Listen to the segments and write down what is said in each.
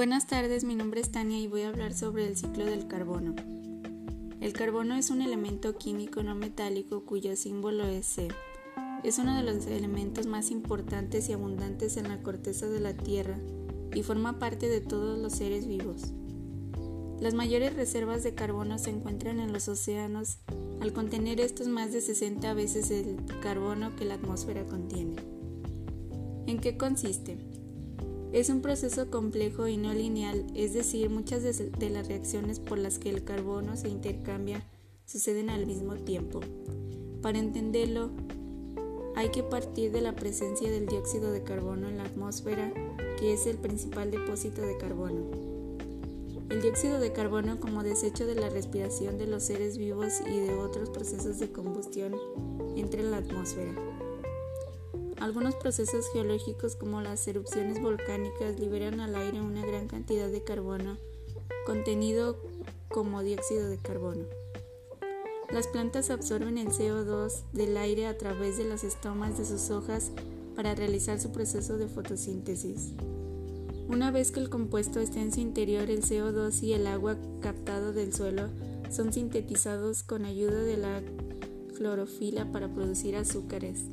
Buenas tardes, mi nombre es Tania y voy a hablar sobre el ciclo del carbono. El carbono es un elemento químico no metálico cuyo símbolo es C. Es uno de los elementos más importantes y abundantes en la corteza de la Tierra y forma parte de todos los seres vivos. Las mayores reservas de carbono se encuentran en los océanos, al contener estos más de 60 veces el carbono que la atmósfera contiene. ¿En qué consiste? Es un proceso complejo y no lineal, es decir, muchas de las reacciones por las que el carbono se intercambia suceden al mismo tiempo. Para entenderlo, hay que partir de la presencia del dióxido de carbono en la atmósfera, que es el principal depósito de carbono. El dióxido de carbono como desecho de la respiración de los seres vivos y de otros procesos de combustión entra en la atmósfera. Algunos procesos geológicos como las erupciones volcánicas liberan al aire una gran cantidad de carbono contenido como dióxido de carbono. Las plantas absorben el CO2 del aire a través de las estomas de sus hojas para realizar su proceso de fotosíntesis. Una vez que el compuesto está en su interior, el CO2 y el agua captado del suelo son sintetizados con ayuda de la clorofila para producir azúcares.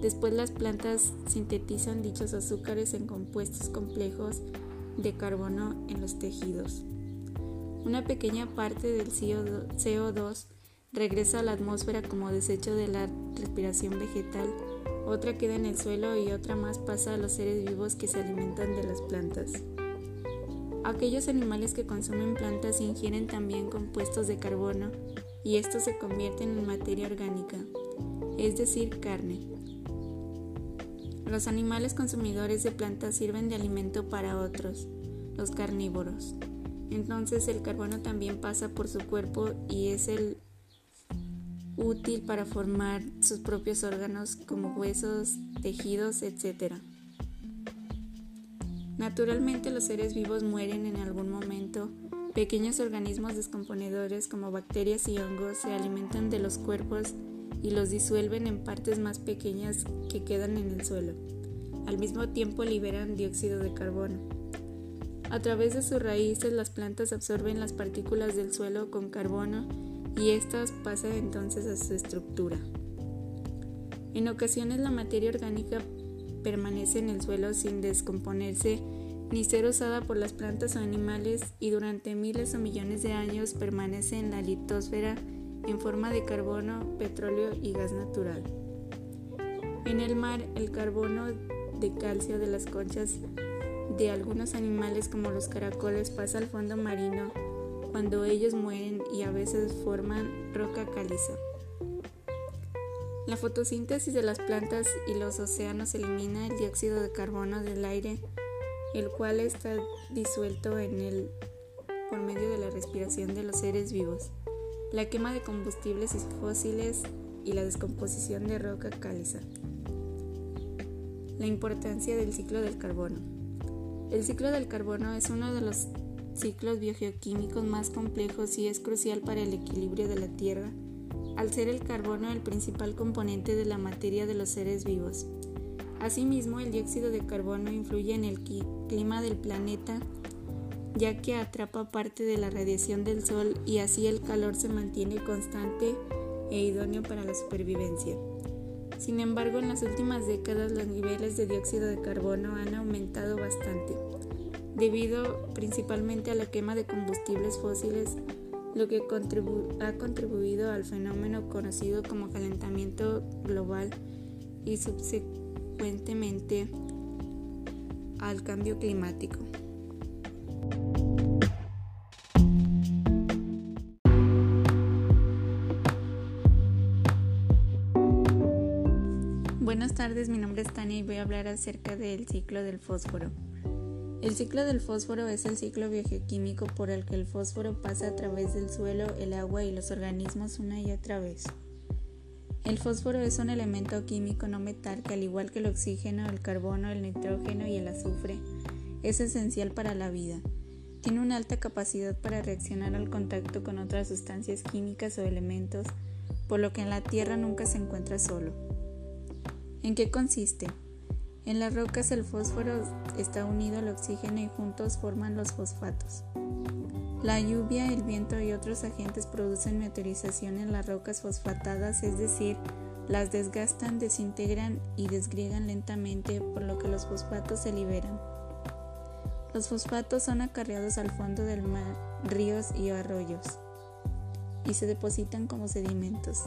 Después las plantas sintetizan dichos azúcares en compuestos complejos de carbono en los tejidos. Una pequeña parte del CO2 regresa a la atmósfera como desecho de la respiración vegetal, otra queda en el suelo y otra más pasa a los seres vivos que se alimentan de las plantas. Aquellos animales que consumen plantas ingieren también compuestos de carbono y estos se convierten en materia orgánica, es decir, carne. Los animales consumidores de plantas sirven de alimento para otros, los carnívoros. Entonces el carbono también pasa por su cuerpo y es el útil para formar sus propios órganos como huesos, tejidos, etc. Naturalmente los seres vivos mueren en algún momento. Pequeños organismos descomponedores como bacterias y hongos se alimentan de los cuerpos y los disuelven en partes más pequeñas que quedan en el suelo. Al mismo tiempo liberan dióxido de carbono. A través de sus raíces las plantas absorben las partículas del suelo con carbono y éstas pasan entonces a su estructura. En ocasiones la materia orgánica permanece en el suelo sin descomponerse ni ser usada por las plantas o animales y durante miles o millones de años permanece en la litosfera en forma de carbono, petróleo y gas natural. En el mar, el carbono de calcio de las conchas de algunos animales como los caracoles pasa al fondo marino cuando ellos mueren y a veces forman roca caliza. La fotosíntesis de las plantas y los océanos elimina el dióxido de carbono del aire, el cual está disuelto en él por medio de la respiración de los seres vivos la quema de combustibles fósiles y la descomposición de roca caliza. La importancia del ciclo del carbono. El ciclo del carbono es uno de los ciclos biogeoquímicos más complejos y es crucial para el equilibrio de la Tierra, al ser el carbono el principal componente de la materia de los seres vivos. Asimismo, el dióxido de carbono influye en el clima del planeta ya que atrapa parte de la radiación del Sol y así el calor se mantiene constante e idóneo para la supervivencia. Sin embargo, en las últimas décadas los niveles de dióxido de carbono han aumentado bastante, debido principalmente a la quema de combustibles fósiles, lo que ha contribuido al fenómeno conocido como calentamiento global y subsecuentemente al cambio climático. Buenas tardes, mi nombre es Tania y voy a hablar acerca del ciclo del fósforo. El ciclo del fósforo es el ciclo biogeoquímico por el que el fósforo pasa a través del suelo, el agua y los organismos una y otra vez. El fósforo es un elemento químico no metal que al igual que el oxígeno, el carbono, el nitrógeno y el azufre, es esencial para la vida. Tiene una alta capacidad para reaccionar al contacto con otras sustancias químicas o elementos, por lo que en la Tierra nunca se encuentra solo. ¿En qué consiste? En las rocas el fósforo está unido al oxígeno y juntos forman los fosfatos. La lluvia, el viento y otros agentes producen meteorización en las rocas fosfatadas, es decir, las desgastan, desintegran y desgriegan lentamente, por lo que los fosfatos se liberan. Los fosfatos son acarreados al fondo del mar, ríos y arroyos y se depositan como sedimentos.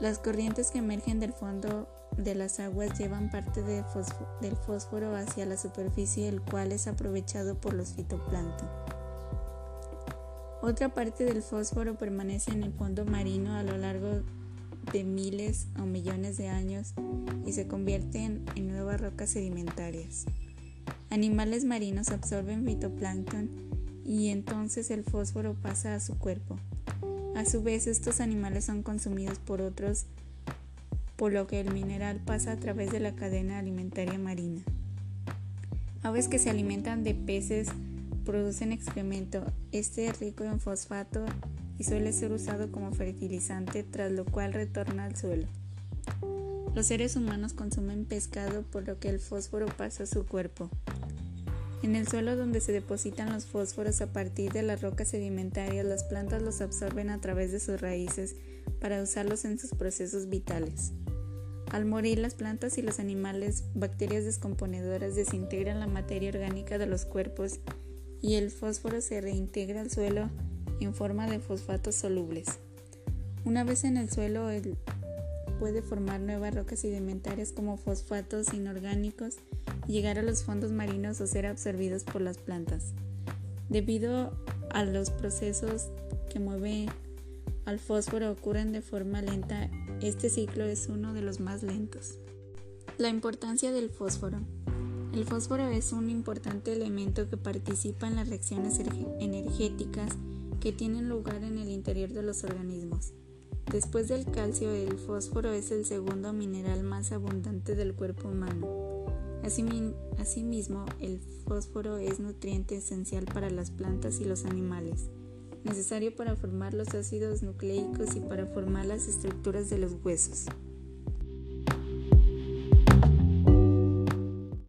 Las corrientes que emergen del fondo de las aguas llevan parte del fósforo hacia la superficie, el cual es aprovechado por los fitoplancton. Otra parte del fósforo permanece en el fondo marino a lo largo de miles o millones de años y se convierte en, en nuevas rocas sedimentarias. Animales marinos absorben fitoplancton y entonces el fósforo pasa a su cuerpo. A su vez, estos animales son consumidos por otros, por lo que el mineral pasa a través de la cadena alimentaria marina. Aves que se alimentan de peces producen excremento. Este es rico en fosfato y suele ser usado como fertilizante, tras lo cual retorna al suelo. Los seres humanos consumen pescado, por lo que el fósforo pasa a su cuerpo. En el suelo donde se depositan los fósforos a partir de las rocas sedimentarias, las plantas los absorben a través de sus raíces para usarlos en sus procesos vitales. Al morir las plantas y los animales, bacterias descomponedoras desintegran la materia orgánica de los cuerpos y el fósforo se reintegra al suelo en forma de fosfatos solubles. Una vez en el suelo, puede formar nuevas rocas sedimentarias como fosfatos inorgánicos llegar a los fondos marinos o ser absorbidos por las plantas. Debido a los procesos que mueven al fósforo ocurren de forma lenta, este ciclo es uno de los más lentos. La importancia del fósforo. El fósforo es un importante elemento que participa en las reacciones energéticas que tienen lugar en el interior de los organismos. Después del calcio, el fósforo es el segundo mineral más abundante del cuerpo humano. Asimismo, el fósforo es nutriente esencial para las plantas y los animales, necesario para formar los ácidos nucleicos y para formar las estructuras de los huesos.